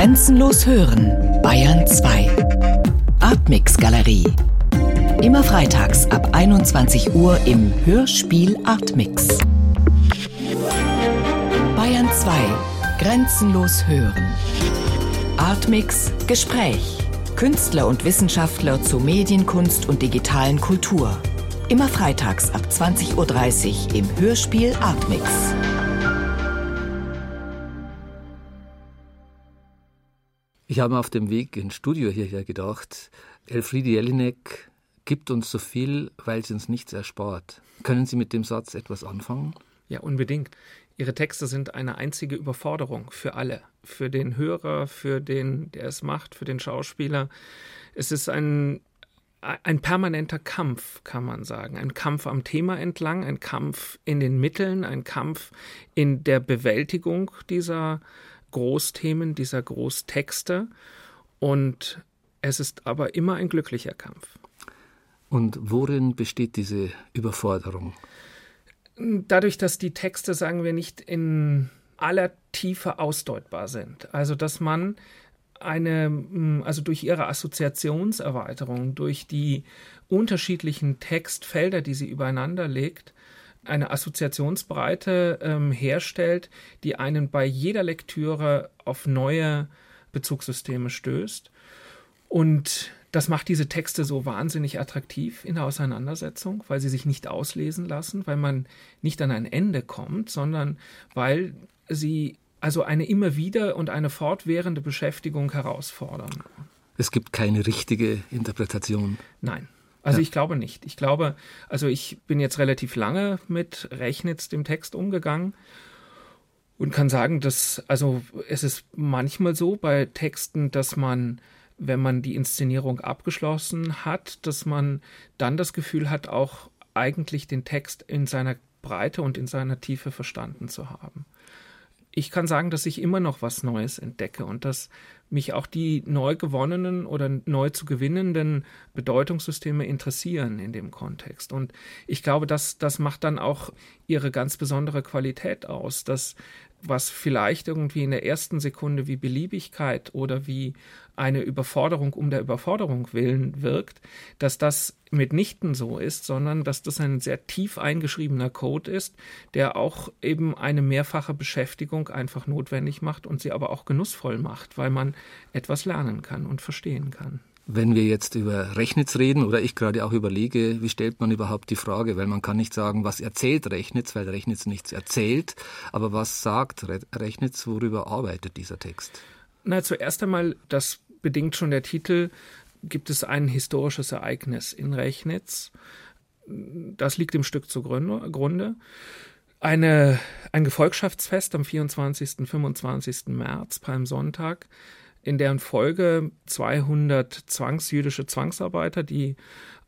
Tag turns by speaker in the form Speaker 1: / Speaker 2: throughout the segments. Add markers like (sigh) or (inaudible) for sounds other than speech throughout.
Speaker 1: Grenzenlos hören, Bayern 2. Artmix Galerie. Immer freitags ab 21 Uhr im Hörspiel Artmix. Bayern 2. Grenzenlos hören. Artmix Gespräch. Künstler und Wissenschaftler zu Medienkunst und digitalen Kultur. Immer freitags ab 20.30 Uhr im Hörspiel Artmix.
Speaker 2: Ich habe auf dem Weg ins Studio hierher gedacht, Elfriede Jelinek gibt uns so viel, weil sie uns nichts erspart. Können Sie mit dem Satz etwas anfangen?
Speaker 3: Ja, unbedingt. Ihre Texte sind eine einzige Überforderung für alle. Für den Hörer, für den, der es macht, für den Schauspieler. Es ist ein, ein permanenter Kampf, kann man sagen. Ein Kampf am Thema entlang, ein Kampf in den Mitteln, ein Kampf in der Bewältigung dieser Großthemen, dieser Großtexte. Und es ist aber immer ein glücklicher Kampf.
Speaker 2: Und worin besteht diese Überforderung?
Speaker 3: Dadurch, dass die Texte, sagen wir, nicht in aller Tiefe ausdeutbar sind. Also, dass man eine, also durch ihre Assoziationserweiterung, durch die unterschiedlichen Textfelder, die sie übereinander legt, eine Assoziationsbreite ähm, herstellt, die einen bei jeder Lektüre auf neue Bezugssysteme stößt. Und das macht diese Texte so wahnsinnig attraktiv in der Auseinandersetzung, weil sie sich nicht auslesen lassen, weil man nicht an ein Ende kommt, sondern weil sie also eine immer wieder und eine fortwährende Beschäftigung herausfordern.
Speaker 2: Es gibt keine richtige Interpretation.
Speaker 3: Nein. Also ja. ich glaube nicht. Ich glaube, also ich bin jetzt relativ lange mit Rechnitz, dem Text, umgegangen und kann sagen, dass, also es ist manchmal so bei Texten, dass man, wenn man die Inszenierung abgeschlossen hat, dass man dann das Gefühl hat, auch eigentlich den Text in seiner Breite und in seiner Tiefe verstanden zu haben ich kann sagen, dass ich immer noch was Neues entdecke und dass mich auch die neu gewonnenen oder neu zu gewinnenden Bedeutungssysteme interessieren in dem Kontext. Und ich glaube, dass das macht dann auch ihre ganz besondere Qualität aus, dass was vielleicht irgendwie in der ersten Sekunde wie Beliebigkeit oder wie eine Überforderung um der Überforderung willen wirkt, dass das mitnichten so ist, sondern dass das ein sehr tief eingeschriebener Code ist, der auch eben eine mehrfache Beschäftigung einfach notwendig macht und sie aber auch genussvoll macht, weil man etwas lernen kann und verstehen kann.
Speaker 2: Wenn wir jetzt über Rechnitz reden oder ich gerade auch überlege, wie stellt man überhaupt die Frage, weil man kann nicht sagen, was erzählt Rechnitz, weil Rechnitz nichts erzählt, aber was sagt Rechnitz, worüber arbeitet dieser Text?
Speaker 3: Na, zuerst einmal, das bedingt schon der Titel, gibt es ein historisches Ereignis in Rechnitz. Das liegt im Stück zugrunde. Eine, ein Gefolgschaftsfest am 24. 25. März, Palmsonntag, in deren Folge 200 zwangsjüdische Zwangsarbeiter, die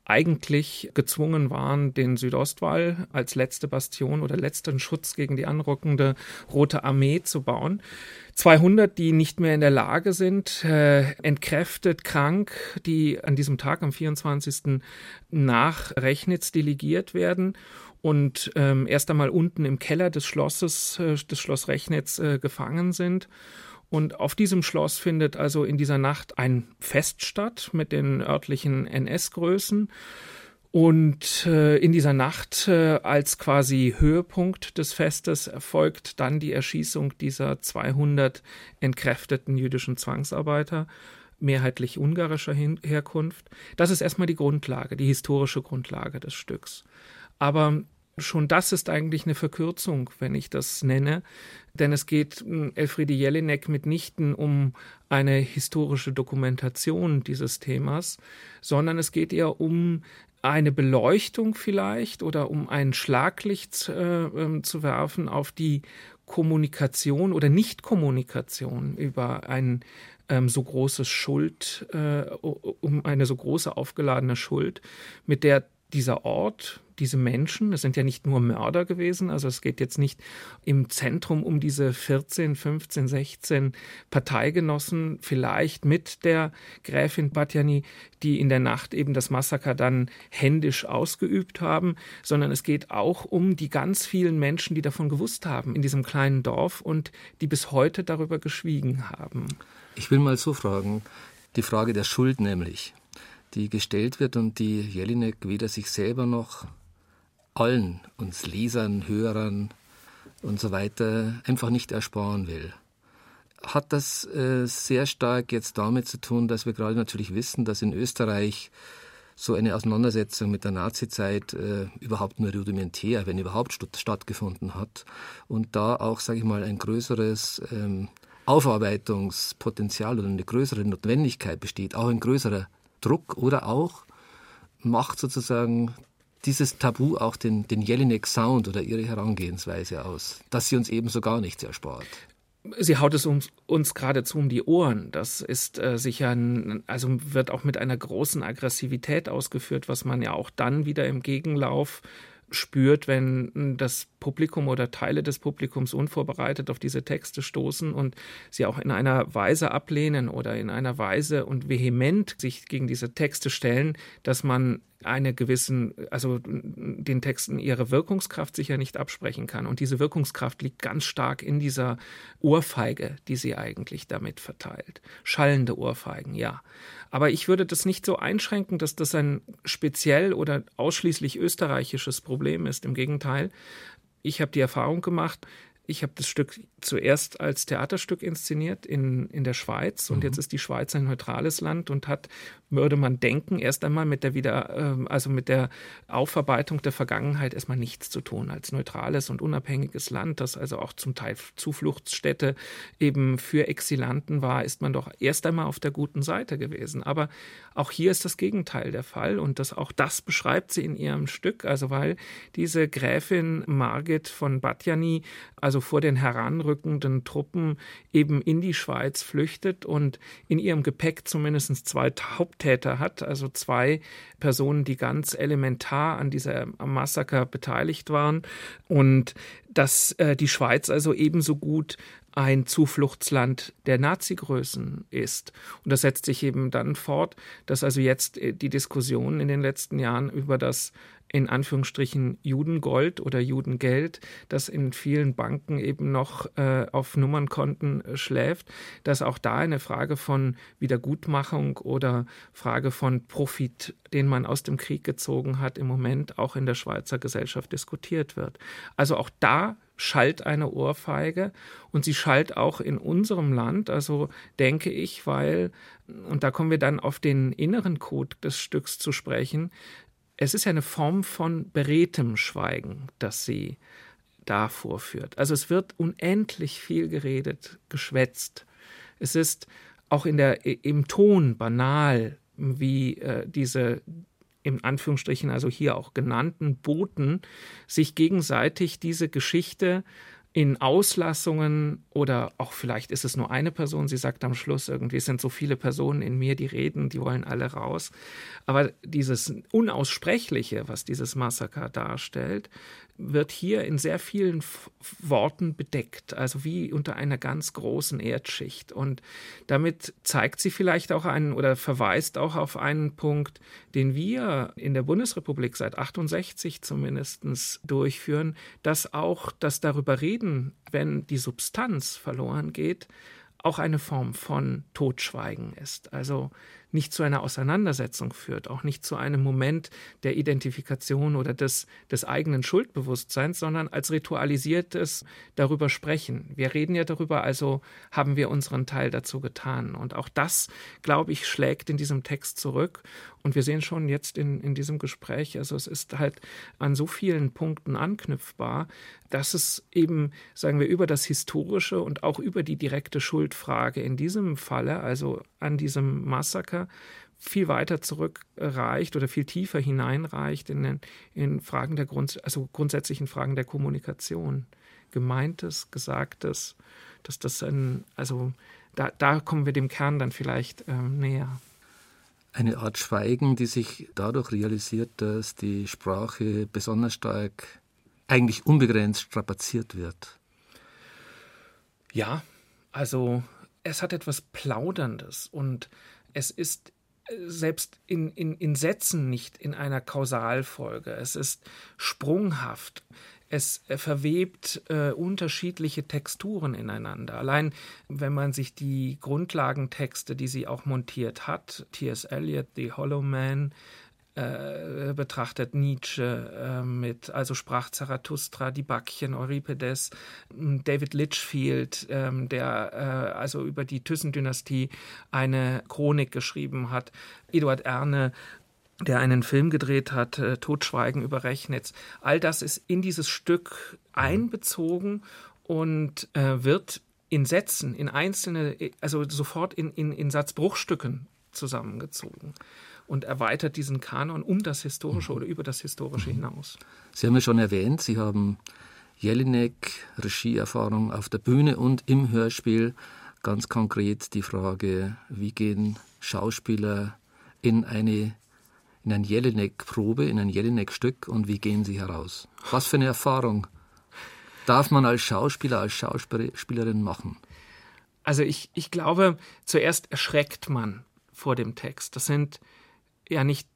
Speaker 3: eigentlich gezwungen waren, den Südostwall als letzte Bastion oder letzten Schutz gegen die anrückende Rote Armee zu bauen. 200, die nicht mehr in der Lage sind, äh, entkräftet, krank, die an diesem Tag am 24. nach Rechnitz delegiert werden und ähm, erst einmal unten im Keller des Schlosses, äh, des Schloss Rechnitz, äh, gefangen sind und auf diesem Schloss findet also in dieser Nacht ein Fest statt mit den örtlichen NS-Größen. Und äh, in dieser Nacht äh, als quasi Höhepunkt des Festes erfolgt dann die Erschießung dieser 200 entkräfteten jüdischen Zwangsarbeiter, mehrheitlich ungarischer Hin Herkunft. Das ist erstmal die Grundlage, die historische Grundlage des Stücks. Aber Schon das ist eigentlich eine Verkürzung, wenn ich das nenne, denn es geht hm, Elfriede Jelinek mitnichten um eine historische Dokumentation dieses Themas, sondern es geht eher um eine Beleuchtung vielleicht oder um ein Schlaglicht äh, äh, zu werfen auf die Kommunikation oder Nichtkommunikation über ein ähm, so großes Schuld, äh, um eine so große aufgeladene Schuld, mit der dieser Ort, diese Menschen, es sind ja nicht nur Mörder gewesen, also es geht jetzt nicht im Zentrum um diese 14, 15, 16 Parteigenossen, vielleicht mit der Gräfin Batjani, die in der Nacht eben das Massaker dann händisch ausgeübt haben, sondern es geht auch um die ganz vielen Menschen, die davon gewusst haben in diesem kleinen Dorf und die bis heute darüber geschwiegen haben.
Speaker 2: Ich will mal so fragen, die Frage der Schuld nämlich die gestellt wird und die Jelinek weder sich selber noch allen, uns Lesern, Hörern und so weiter, einfach nicht ersparen will. Hat das äh, sehr stark jetzt damit zu tun, dass wir gerade natürlich wissen, dass in Österreich so eine Auseinandersetzung mit der Nazizeit äh, überhaupt nur rudimentär, wenn überhaupt stattgefunden hat und da auch, sage ich mal, ein größeres ähm, Aufarbeitungspotenzial oder eine größere Notwendigkeit besteht, auch ein größerer Druck oder auch macht sozusagen dieses Tabu auch den, den Jelinek Sound oder ihre Herangehensweise aus, dass sie uns ebenso gar nichts erspart.
Speaker 3: Sie haut es uns, uns geradezu um die Ohren. Das ist äh, sicher, ein, also wird auch mit einer großen Aggressivität ausgeführt, was man ja auch dann wieder im Gegenlauf spürt, wenn das Publikum oder Teile des Publikums unvorbereitet auf diese Texte stoßen und sie auch in einer Weise ablehnen oder in einer Weise und vehement sich gegen diese Texte stellen, dass man eine gewissen, also den Texten ihre Wirkungskraft sicher nicht absprechen kann. Und diese Wirkungskraft liegt ganz stark in dieser Ohrfeige, die sie eigentlich damit verteilt. Schallende Ohrfeigen, ja. Aber ich würde das nicht so einschränken, dass das ein speziell oder ausschließlich österreichisches Problem ist. Im Gegenteil, ich habe die Erfahrung gemacht, ich habe das Stück zuerst als Theaterstück inszeniert in, in der Schweiz und mhm. jetzt ist die Schweiz ein neutrales Land und hat, würde man denken, erst einmal mit der wieder, äh, also mit der Aufarbeitung der Vergangenheit erstmal nichts zu tun. Als neutrales und unabhängiges Land, das also auch zum Teil Zufluchtsstätte eben für Exilanten war, ist man doch erst einmal auf der guten Seite gewesen. Aber auch hier ist das Gegenteil der Fall und das, auch das beschreibt sie in ihrem Stück, also weil diese Gräfin Margit von Batjani, also vor den heranrückenden Truppen eben in die Schweiz flüchtet und in ihrem Gepäck zumindest zwei Haupttäter hat, also zwei Personen, die ganz elementar an dieser Massaker beteiligt waren und dass äh, die Schweiz also ebenso gut ein Zufluchtsland der Nazi-Größen ist. Und das setzt sich eben dann fort, dass also jetzt äh, die Diskussion in den letzten Jahren über das in Anführungsstrichen Judengold oder Judengeld, das in vielen Banken eben noch äh, auf Nummernkonten äh, schläft, dass auch da eine Frage von Wiedergutmachung oder Frage von Profit, den man aus dem Krieg gezogen hat, im Moment auch in der Schweizer Gesellschaft diskutiert wird. Also auch da schallt eine Ohrfeige und sie schallt auch in unserem Land, also denke ich, weil, und da kommen wir dann auf den inneren Code des Stücks zu sprechen, es ist ja eine Form von beredtem Schweigen, das sie da vorführt. Also es wird unendlich viel geredet, geschwätzt. Es ist auch in der, im Ton banal, wie äh, diese im Anführungsstrichen also hier auch genannten Boten sich gegenseitig diese Geschichte in Auslassungen oder auch vielleicht ist es nur eine Person, sie sagt am Schluss irgendwie, es sind so viele Personen in mir, die reden, die wollen alle raus. Aber dieses Unaussprechliche, was dieses Massaker darstellt, wird hier in sehr vielen Worten bedeckt, also wie unter einer ganz großen Erdschicht. Und damit zeigt sie vielleicht auch einen oder verweist auch auf einen Punkt, den wir in der Bundesrepublik seit 68 zumindest durchführen, dass auch das darüber reden, wenn die Substanz verloren geht, auch eine Form von Totschweigen ist. Also nicht zu einer Auseinandersetzung führt, auch nicht zu einem Moment der Identifikation oder des, des eigenen Schuldbewusstseins, sondern als ritualisiertes darüber sprechen. Wir reden ja darüber, also haben wir unseren Teil dazu getan. Und auch das, glaube ich, schlägt in diesem Text zurück. Und wir sehen schon jetzt in, in diesem Gespräch, also es ist halt an so vielen Punkten anknüpfbar, dass es eben, sagen wir, über das Historische und auch über die direkte Schuldfrage in diesem Falle, also an diesem Massaker, viel weiter zurückreicht oder viel tiefer hineinreicht in, den, in Fragen der Grund, also grundsätzlichen Fragen der Kommunikation. Gemeintes, Gesagtes, dass das ein, also da, da kommen wir dem Kern dann vielleicht äh, näher.
Speaker 2: Eine Art Schweigen, die sich dadurch realisiert, dass die Sprache besonders stark, eigentlich unbegrenzt strapaziert wird.
Speaker 3: Ja, also es hat etwas Plauderndes und es ist äh, selbst in, in, in Sätzen nicht in einer Kausalfolge. Es ist sprunghaft. Es äh, verwebt äh, unterschiedliche Texturen ineinander. Allein wenn man sich die Grundlagentexte, die sie auch montiert hat, T.S. Eliot, The Hollow Man, äh, betrachtet. Nietzsche äh, mit, also sprach Zarathustra, die Backchen, Euripides, David Litchfield, äh, der also über die Thyssen-Dynastie eine Chronik geschrieben hat, Eduard Erne, der einen Film gedreht hat, äh, Totschweigen über Rechnitz. All das ist in dieses Stück einbezogen und äh, wird in Sätzen, in einzelne, also sofort in, in, in Satzbruchstücken zusammengezogen und erweitert diesen Kanon um das Historische mhm. oder über das Historische mhm. hinaus.
Speaker 2: Sie haben ja schon erwähnt, Sie haben Jelinek, Regieerfahrung auf der Bühne und im Hörspiel. Ganz konkret die Frage, wie gehen Schauspieler in eine in ein Jelinek-Probe, in ein Jelinek-Stück und wie gehen sie heraus? Was für eine Erfahrung darf man als Schauspieler, als Schauspielerin machen?
Speaker 3: Also ich, ich glaube, zuerst erschreckt man vor dem Text. Das sind ja nicht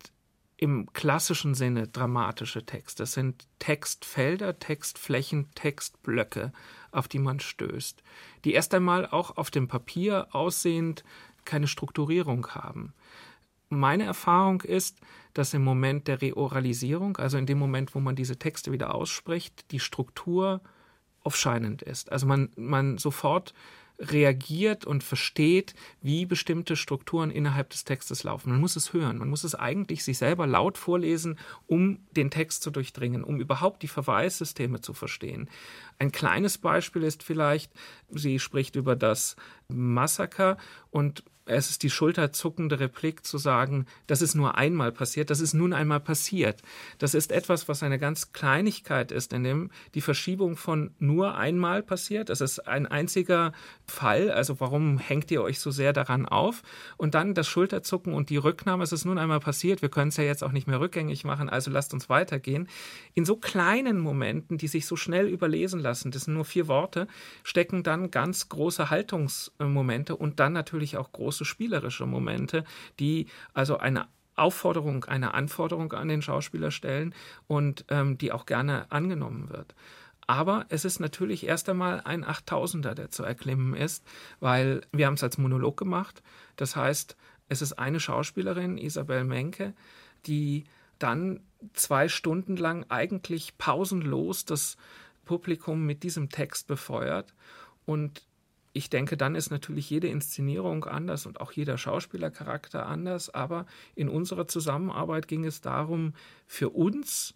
Speaker 3: im klassischen Sinne dramatische Texte. Das sind Textfelder, Textflächen, Textblöcke, auf die man stößt, die erst einmal auch auf dem Papier aussehend keine Strukturierung haben. Meine Erfahrung ist, dass im Moment der Reoralisierung, also in dem Moment, wo man diese Texte wieder ausspricht, die Struktur aufscheinend ist. Also man, man sofort reagiert und versteht, wie bestimmte Strukturen innerhalb des Textes laufen. Man muss es hören, man muss es eigentlich sich selber laut vorlesen, um den Text zu durchdringen, um überhaupt die Verweissysteme zu verstehen. Ein kleines Beispiel ist vielleicht, sie spricht über das Massaker und es ist die schulterzuckende Replik zu sagen, das ist nur einmal passiert, das ist nun einmal passiert. Das ist etwas, was eine ganz Kleinigkeit ist, in dem die Verschiebung von nur einmal passiert. Das ist ein einziger Fall. Also warum hängt ihr euch so sehr daran auf? Und dann das Schulterzucken und die Rücknahme, es ist nun einmal passiert. Wir können es ja jetzt auch nicht mehr rückgängig machen, also lasst uns weitergehen. In so kleinen Momenten, die sich so schnell überlesen lassen, das sind nur vier Worte, stecken dann ganz große Haltungsmomente und dann natürlich auch große große spielerische Momente, die also eine Aufforderung, eine Anforderung an den Schauspieler stellen und ähm, die auch gerne angenommen wird. Aber es ist natürlich erst einmal ein Achttausender, der zu erklimmen ist, weil wir haben es als Monolog gemacht. Das heißt, es ist eine Schauspielerin, Isabel Menke, die dann zwei Stunden lang eigentlich pausenlos das Publikum mit diesem Text befeuert und ich denke, dann ist natürlich jede Inszenierung anders und auch jeder Schauspielercharakter anders. Aber in unserer Zusammenarbeit ging es darum, für uns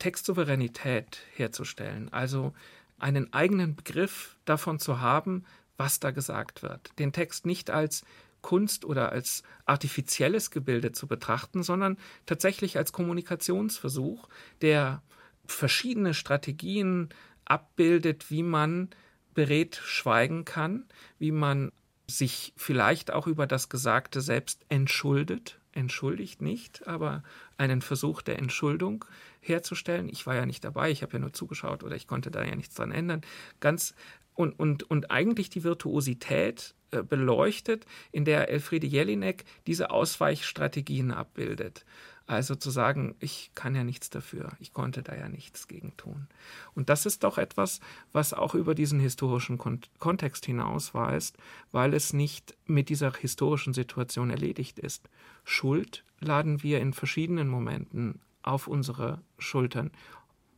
Speaker 3: Textsouveränität herzustellen. Also einen eigenen Begriff davon zu haben, was da gesagt wird. Den Text nicht als Kunst oder als artifizielles Gebilde zu betrachten, sondern tatsächlich als Kommunikationsversuch, der verschiedene Strategien abbildet, wie man beredt schweigen kann, wie man sich vielleicht auch über das Gesagte selbst entschuldet, entschuldigt nicht, aber einen Versuch der Entschuldung herzustellen. Ich war ja nicht dabei, ich habe ja nur zugeschaut oder ich konnte da ja nichts dran ändern. Ganz und, und, und eigentlich die Virtuosität äh, beleuchtet, in der Elfriede Jelinek diese Ausweichstrategien abbildet. Also zu sagen, ich kann ja nichts dafür, ich konnte da ja nichts gegen tun. Und das ist doch etwas, was auch über diesen historischen Kon Kontext hinausweist, weil es nicht mit dieser historischen Situation erledigt ist. Schuld laden wir in verschiedenen Momenten auf unsere Schultern.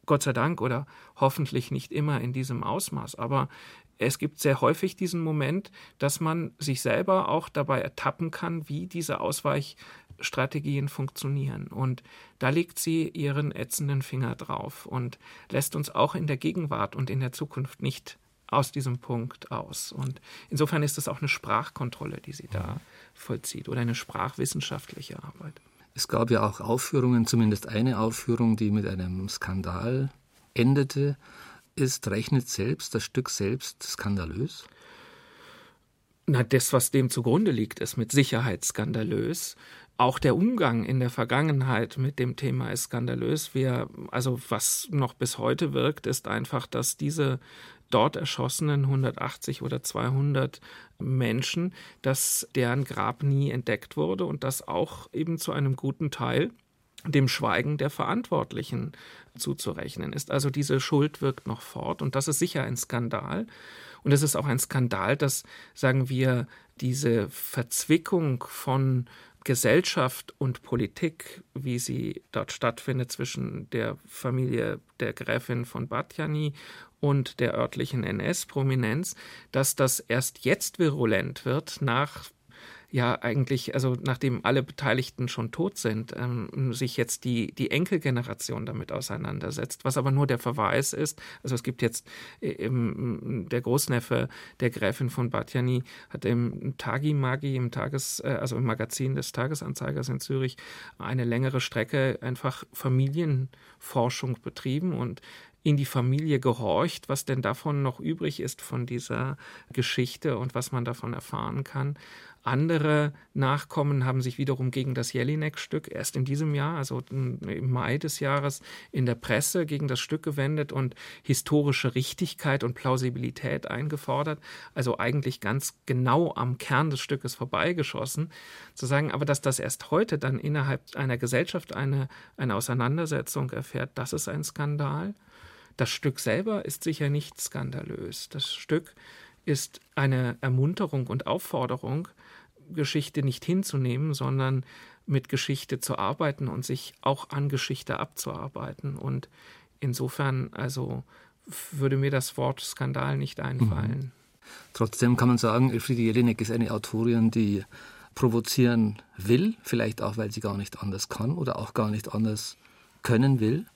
Speaker 3: Gott sei Dank oder hoffentlich nicht immer in diesem Ausmaß, aber es gibt sehr häufig diesen Moment, dass man sich selber auch dabei ertappen kann, wie diese Ausweich Strategien funktionieren. Und da legt sie ihren ätzenden Finger drauf und lässt uns auch in der Gegenwart und in der Zukunft nicht aus diesem Punkt aus. Und insofern ist es auch eine Sprachkontrolle, die sie da vollzieht oder eine sprachwissenschaftliche Arbeit.
Speaker 2: Es gab ja auch Aufführungen, zumindest eine Aufführung, die mit einem Skandal endete. Ist Rechnet selbst, das Stück selbst, skandalös?
Speaker 3: Na, das, was dem zugrunde liegt, ist mit Sicherheit skandalös. Auch der Umgang in der Vergangenheit mit dem Thema ist skandalös. Wir, also was noch bis heute wirkt, ist einfach, dass diese dort erschossenen 180 oder 200 Menschen, dass deren Grab nie entdeckt wurde und das auch eben zu einem guten Teil dem Schweigen der Verantwortlichen zuzurechnen ist. Also diese Schuld wirkt noch fort und das ist sicher ein Skandal. Und es ist auch ein Skandal, dass, sagen wir, diese Verzwickung von Gesellschaft und Politik, wie sie dort stattfindet zwischen der Familie der Gräfin von Batjani und der örtlichen NS-Prominenz, dass das erst jetzt virulent wird, nach ja eigentlich, also nachdem alle Beteiligten schon tot sind, ähm, sich jetzt die, die Enkelgeneration damit auseinandersetzt, was aber nur der Verweis ist. Also es gibt jetzt ähm, der Großneffe der Gräfin von Batjani hat im Tagi Magi, im Tages, äh, also im Magazin des Tagesanzeigers in Zürich, eine längere Strecke einfach Familienforschung betrieben und in die Familie gehorcht, was denn davon noch übrig ist von dieser Geschichte und was man davon erfahren kann. Andere Nachkommen haben sich wiederum gegen das Jelinek-Stück erst in diesem Jahr, also im Mai des Jahres, in der Presse gegen das Stück gewendet und historische Richtigkeit und Plausibilität eingefordert. Also eigentlich ganz genau am Kern des Stückes vorbeigeschossen. Zu sagen, aber dass das erst heute dann innerhalb einer Gesellschaft eine, eine Auseinandersetzung erfährt, das ist ein Skandal. Das Stück selber ist sicher nicht skandalös. Das Stück ist eine Ermunterung und Aufforderung, Geschichte nicht hinzunehmen, sondern mit Geschichte zu arbeiten und sich auch an Geschichte abzuarbeiten. Und insofern, also würde mir das Wort Skandal nicht einfallen. Mhm.
Speaker 2: Trotzdem kann man sagen, Elfriede Jelinek ist eine Autorin, die provozieren will, vielleicht auch, weil sie gar nicht anders kann oder auch gar nicht anders können will.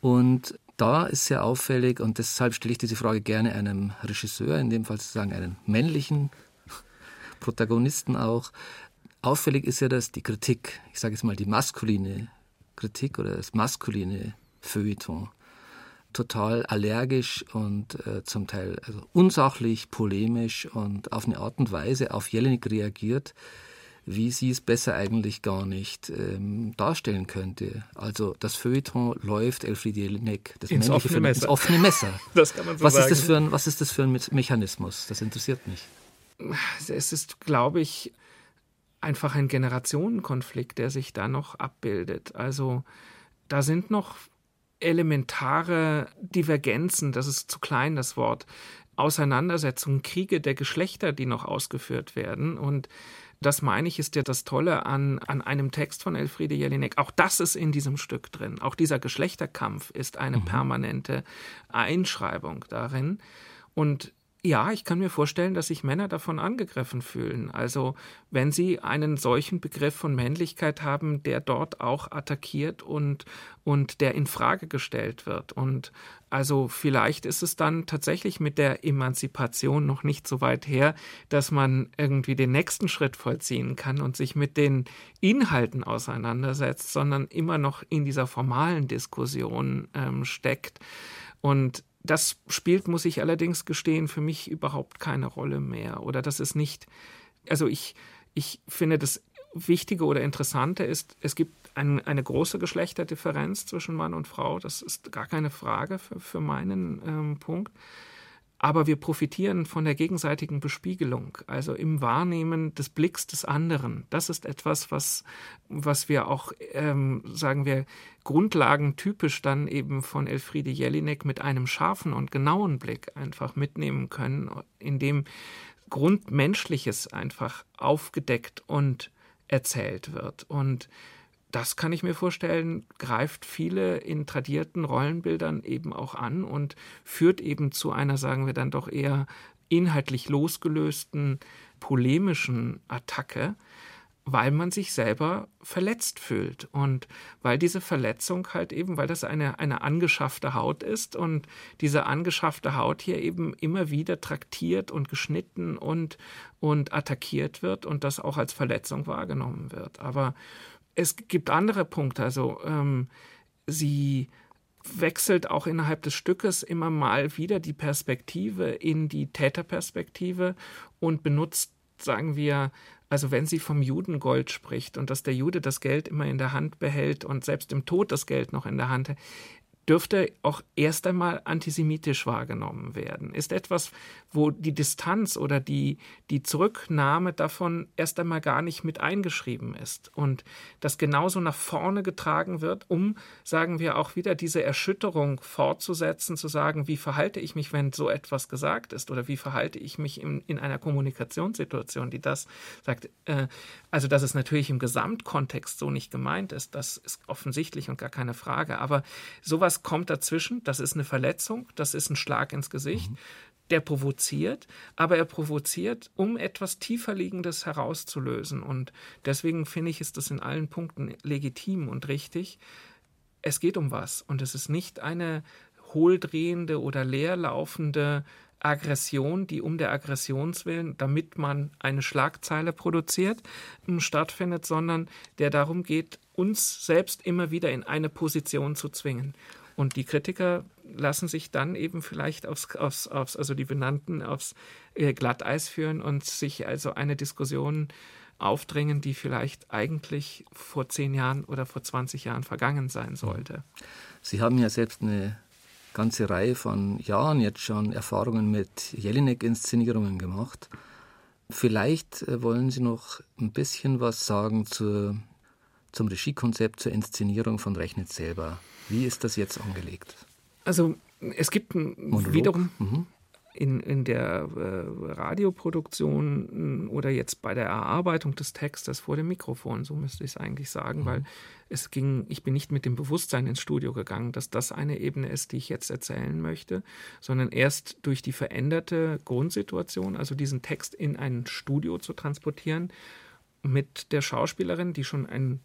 Speaker 2: Und da ist sehr auffällig, und deshalb stelle ich diese Frage gerne einem Regisseur, in dem Fall sozusagen einen männlichen Protagonisten auch. Auffällig ist ja, dass die Kritik, ich sage jetzt mal die maskuline Kritik oder das maskuline Feuilleton, total allergisch und äh, zum Teil also unsachlich, polemisch und auf eine Art und Weise auf Jelinek reagiert, wie sie es besser eigentlich gar nicht ähm, darstellen könnte. Also das Feuilleton läuft Elfriede Jelinek, das
Speaker 3: ins offene, Messer. ins
Speaker 2: offene Messer. (laughs)
Speaker 3: das kann man so
Speaker 2: was
Speaker 3: sagen.
Speaker 2: Ist das für ein, was ist das für ein Mechanismus? Das interessiert mich
Speaker 3: es ist, glaube ich, einfach ein Generationenkonflikt, der sich da noch abbildet. Also da sind noch elementare Divergenzen, das ist zu klein das Wort, Auseinandersetzungen, Kriege der Geschlechter, die noch ausgeführt werden. Und das meine ich, ist ja das Tolle an, an einem Text von Elfriede Jelinek. Auch das ist in diesem Stück drin. Auch dieser Geschlechterkampf ist eine mhm. permanente Einschreibung darin. Und ja, ich kann mir vorstellen, dass sich Männer davon angegriffen fühlen. Also wenn sie einen solchen Begriff von Männlichkeit haben, der dort auch attackiert und, und der in Frage gestellt wird. Und also vielleicht ist es dann tatsächlich mit der Emanzipation noch nicht so weit her, dass man irgendwie den nächsten Schritt vollziehen kann und sich mit den Inhalten auseinandersetzt, sondern immer noch in dieser formalen Diskussion ähm, steckt. Und das spielt, muss ich allerdings gestehen, für mich überhaupt keine Rolle mehr. Oder das ist nicht, also ich, ich finde, das Wichtige oder Interessante ist, es gibt ein, eine große Geschlechterdifferenz zwischen Mann und Frau. Das ist gar keine Frage für, für meinen ähm, Punkt aber wir profitieren von der gegenseitigen Bespiegelung, also im Wahrnehmen des Blicks des anderen. Das ist etwas, was, was wir auch, ähm, sagen wir, grundlagentypisch dann eben von Elfriede Jelinek mit einem scharfen und genauen Blick einfach mitnehmen können, in dem Grundmenschliches einfach aufgedeckt und erzählt wird. Und das kann ich mir vorstellen, greift viele in tradierten Rollenbildern eben auch an und führt eben zu einer, sagen wir dann doch eher inhaltlich losgelösten, polemischen Attacke, weil man sich selber verletzt fühlt und weil diese Verletzung halt eben, weil das eine, eine angeschaffte Haut ist und diese angeschaffte Haut hier eben immer wieder traktiert und geschnitten und, und attackiert wird und das auch als Verletzung wahrgenommen wird. Aber es gibt andere Punkte. Also ähm, sie wechselt auch innerhalb des Stückes immer mal wieder die Perspektive in die Täterperspektive und benutzt sagen wir, also wenn sie vom Judengold spricht und dass der Jude das Geld immer in der Hand behält und selbst im Tod das Geld noch in der Hand hält, dürfte auch erst einmal antisemitisch wahrgenommen werden. Ist etwas, wo die Distanz oder die, die Zurücknahme davon erst einmal gar nicht mit eingeschrieben ist und das genauso nach vorne getragen wird, um, sagen wir, auch wieder diese Erschütterung fortzusetzen, zu sagen, wie verhalte ich mich, wenn so etwas gesagt ist oder wie verhalte ich mich in, in einer Kommunikationssituation, die das sagt. Äh, also, dass es natürlich im Gesamtkontext so nicht gemeint ist, das ist offensichtlich und gar keine Frage, aber sowas was kommt dazwischen. Das ist eine Verletzung, das ist ein Schlag ins Gesicht. Mhm. Der provoziert, aber er provoziert, um etwas tieferliegendes herauszulösen. Und deswegen finde ich, ist das in allen Punkten legitim und richtig. Es geht um was und es ist nicht eine hohldrehende oder leerlaufende Aggression, die um der Aggressionswillen, damit man eine Schlagzeile produziert, stattfindet, sondern der darum geht, uns selbst immer wieder in eine Position zu zwingen. Und die Kritiker lassen sich dann eben vielleicht aufs, aufs, aufs also die Benannten aufs äh, Glatteis führen und sich also eine Diskussion aufdrängen, die vielleicht eigentlich vor zehn Jahren oder vor 20 Jahren vergangen sein sollte.
Speaker 2: Sie haben ja selbst eine ganze Reihe von Jahren jetzt schon Erfahrungen mit Jelinek-Inszenierungen gemacht. Vielleicht äh, wollen Sie noch ein bisschen was sagen zur, zum Regiekonzept, zur Inszenierung von Rechnitz selber. Wie ist das jetzt angelegt?
Speaker 3: Also es gibt Monolog. wiederum mhm. in, in der äh, Radioproduktion oder jetzt bei der Erarbeitung des Textes vor dem Mikrofon, so müsste ich es eigentlich sagen, mhm. weil es ging, ich bin nicht mit dem Bewusstsein ins Studio gegangen, dass das eine Ebene ist, die ich jetzt erzählen möchte, sondern erst durch die veränderte Grundsituation, also diesen Text in ein Studio zu transportieren, mit der Schauspielerin, die schon ein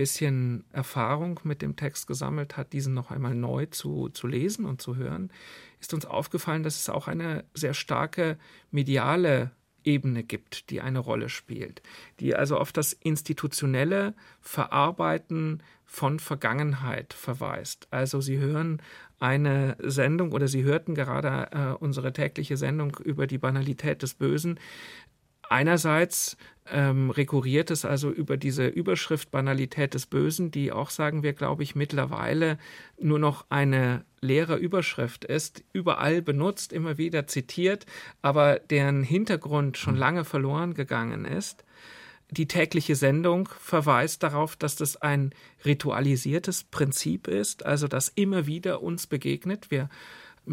Speaker 3: bisschen Erfahrung mit dem Text gesammelt hat, diesen noch einmal neu zu, zu lesen und zu hören, ist uns aufgefallen, dass es auch eine sehr starke mediale Ebene gibt, die eine Rolle spielt, die also auf das institutionelle Verarbeiten von Vergangenheit verweist. Also Sie hören eine Sendung oder Sie hörten gerade äh, unsere tägliche Sendung über die Banalität des Bösen. Einerseits ähm, rekurriert es also über diese Überschrift Banalität des Bösen, die auch, sagen wir, glaube ich, mittlerweile nur noch eine leere Überschrift ist, überall benutzt, immer wieder zitiert, aber deren Hintergrund schon hm. lange verloren gegangen ist. Die tägliche Sendung verweist darauf, dass das ein ritualisiertes Prinzip ist, also das immer wieder uns begegnet. Wir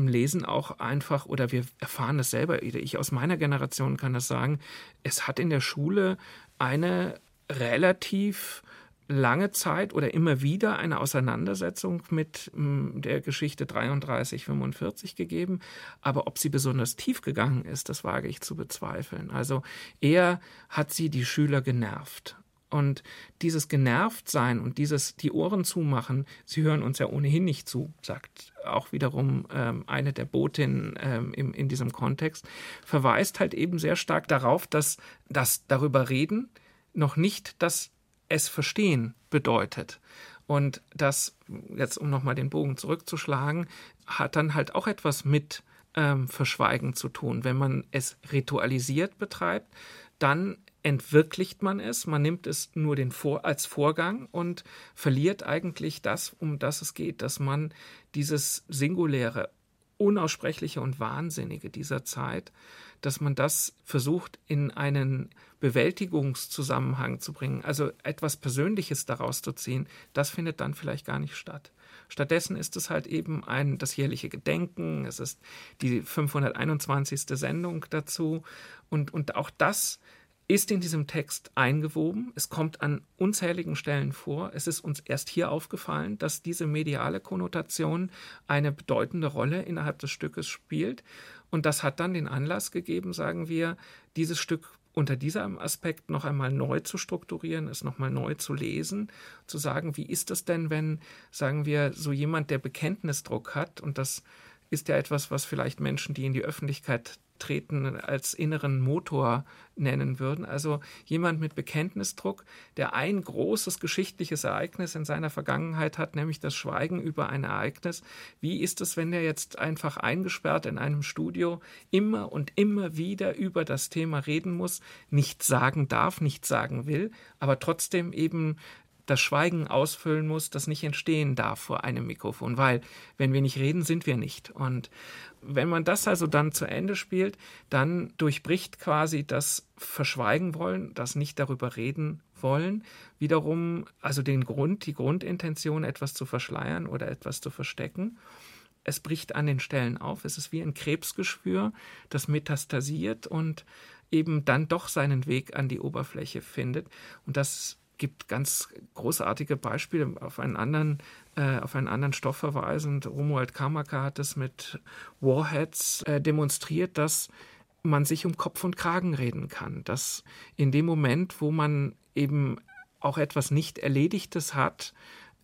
Speaker 3: Lesen auch einfach, oder wir erfahren das selber, ich aus meiner Generation kann das sagen, es hat in der Schule eine relativ lange Zeit oder immer wieder eine Auseinandersetzung mit hm, der Geschichte 33, 45 gegeben. Aber ob sie besonders tief gegangen ist, das wage ich zu bezweifeln. Also eher hat sie die Schüler genervt. Und dieses Genervtsein und dieses die Ohren zumachen, sie hören uns ja ohnehin nicht zu, sagt auch wiederum ähm, eine der Botinnen ähm, im, in diesem Kontext, verweist halt eben sehr stark darauf, dass das darüber reden noch nicht das es verstehen bedeutet. Und das, jetzt um nochmal den Bogen zurückzuschlagen, hat dann halt auch etwas mit ähm, Verschweigen zu tun. Wenn man es ritualisiert betreibt, dann entwirklicht man es, man nimmt es nur den Vor als Vorgang und verliert eigentlich das, um das es geht, dass man dieses singuläre, unaussprechliche und wahnsinnige dieser Zeit, dass man das versucht in einen Bewältigungszusammenhang zu bringen, also etwas Persönliches daraus zu ziehen, das findet dann vielleicht gar nicht statt. Stattdessen ist es halt eben ein, das jährliche Gedenken, es ist die 521. Sendung dazu und, und auch das ist in diesem Text eingewoben. Es kommt an unzähligen Stellen vor. Es ist uns erst hier aufgefallen, dass diese mediale Konnotation eine bedeutende Rolle innerhalb des Stückes spielt. Und das hat dann den Anlass gegeben, sagen wir, dieses Stück unter diesem Aspekt noch einmal neu zu strukturieren, es nochmal neu zu lesen, zu sagen, wie ist es denn, wenn, sagen wir, so jemand, der Bekenntnisdruck hat, und das ist ja etwas, was vielleicht Menschen, die in die Öffentlichkeit Auftreten als inneren Motor nennen würden. Also jemand mit Bekenntnisdruck, der ein großes geschichtliches Ereignis in seiner Vergangenheit hat, nämlich das Schweigen über ein Ereignis. Wie ist es, wenn er jetzt einfach eingesperrt in einem Studio immer und immer wieder über das Thema reden muss, nichts sagen darf, nichts sagen will, aber trotzdem eben das Schweigen ausfüllen muss, das nicht entstehen darf vor einem Mikrofon, weil wenn wir nicht reden, sind wir nicht. Und wenn man das also dann zu Ende spielt, dann durchbricht quasi das Verschweigen wollen, das nicht darüber reden wollen, wiederum also den Grund, die Grundintention, etwas zu verschleiern oder etwas zu verstecken. Es bricht an den Stellen auf. Es ist wie ein Krebsgeschwür, das metastasiert und eben dann doch seinen Weg an die Oberfläche findet. Und das gibt ganz großartige Beispiele auf einen anderen, äh, auf einen anderen Stoff verweisend. Romuald Kamaka hat es mit Warheads äh, demonstriert, dass man sich um Kopf und Kragen reden kann. Dass in dem Moment, wo man eben auch etwas nicht Erledigtes hat,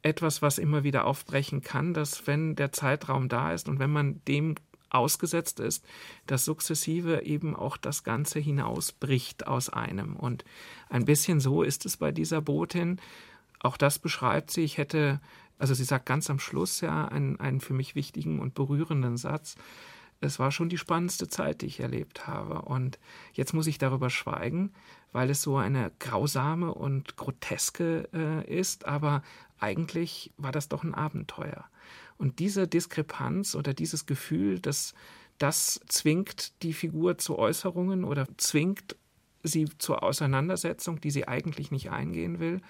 Speaker 3: etwas, was immer wieder aufbrechen kann, dass wenn der Zeitraum da ist und wenn man dem ausgesetzt ist, dass sukzessive eben auch das Ganze hinausbricht aus einem. Und ein bisschen so ist es bei dieser Botin. Auch das beschreibt sie. Ich hätte, also sie sagt ganz am Schluss ja einen, einen für mich wichtigen und berührenden Satz. Es war schon die spannendste Zeit, die ich erlebt habe. Und jetzt muss ich darüber schweigen, weil es so eine grausame und groteske äh, ist. Aber eigentlich war das doch ein Abenteuer. Und diese Diskrepanz oder dieses Gefühl, dass das zwingt die Figur zu Äußerungen oder zwingt sie zur Auseinandersetzung, die sie eigentlich nicht eingehen will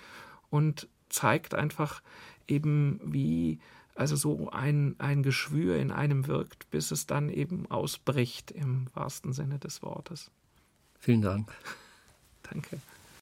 Speaker 3: und zeigt einfach eben, wie also so ein, ein Geschwür in einem wirkt, bis es dann eben ausbricht im wahrsten Sinne des Wortes.
Speaker 2: Vielen Dank.
Speaker 3: Danke.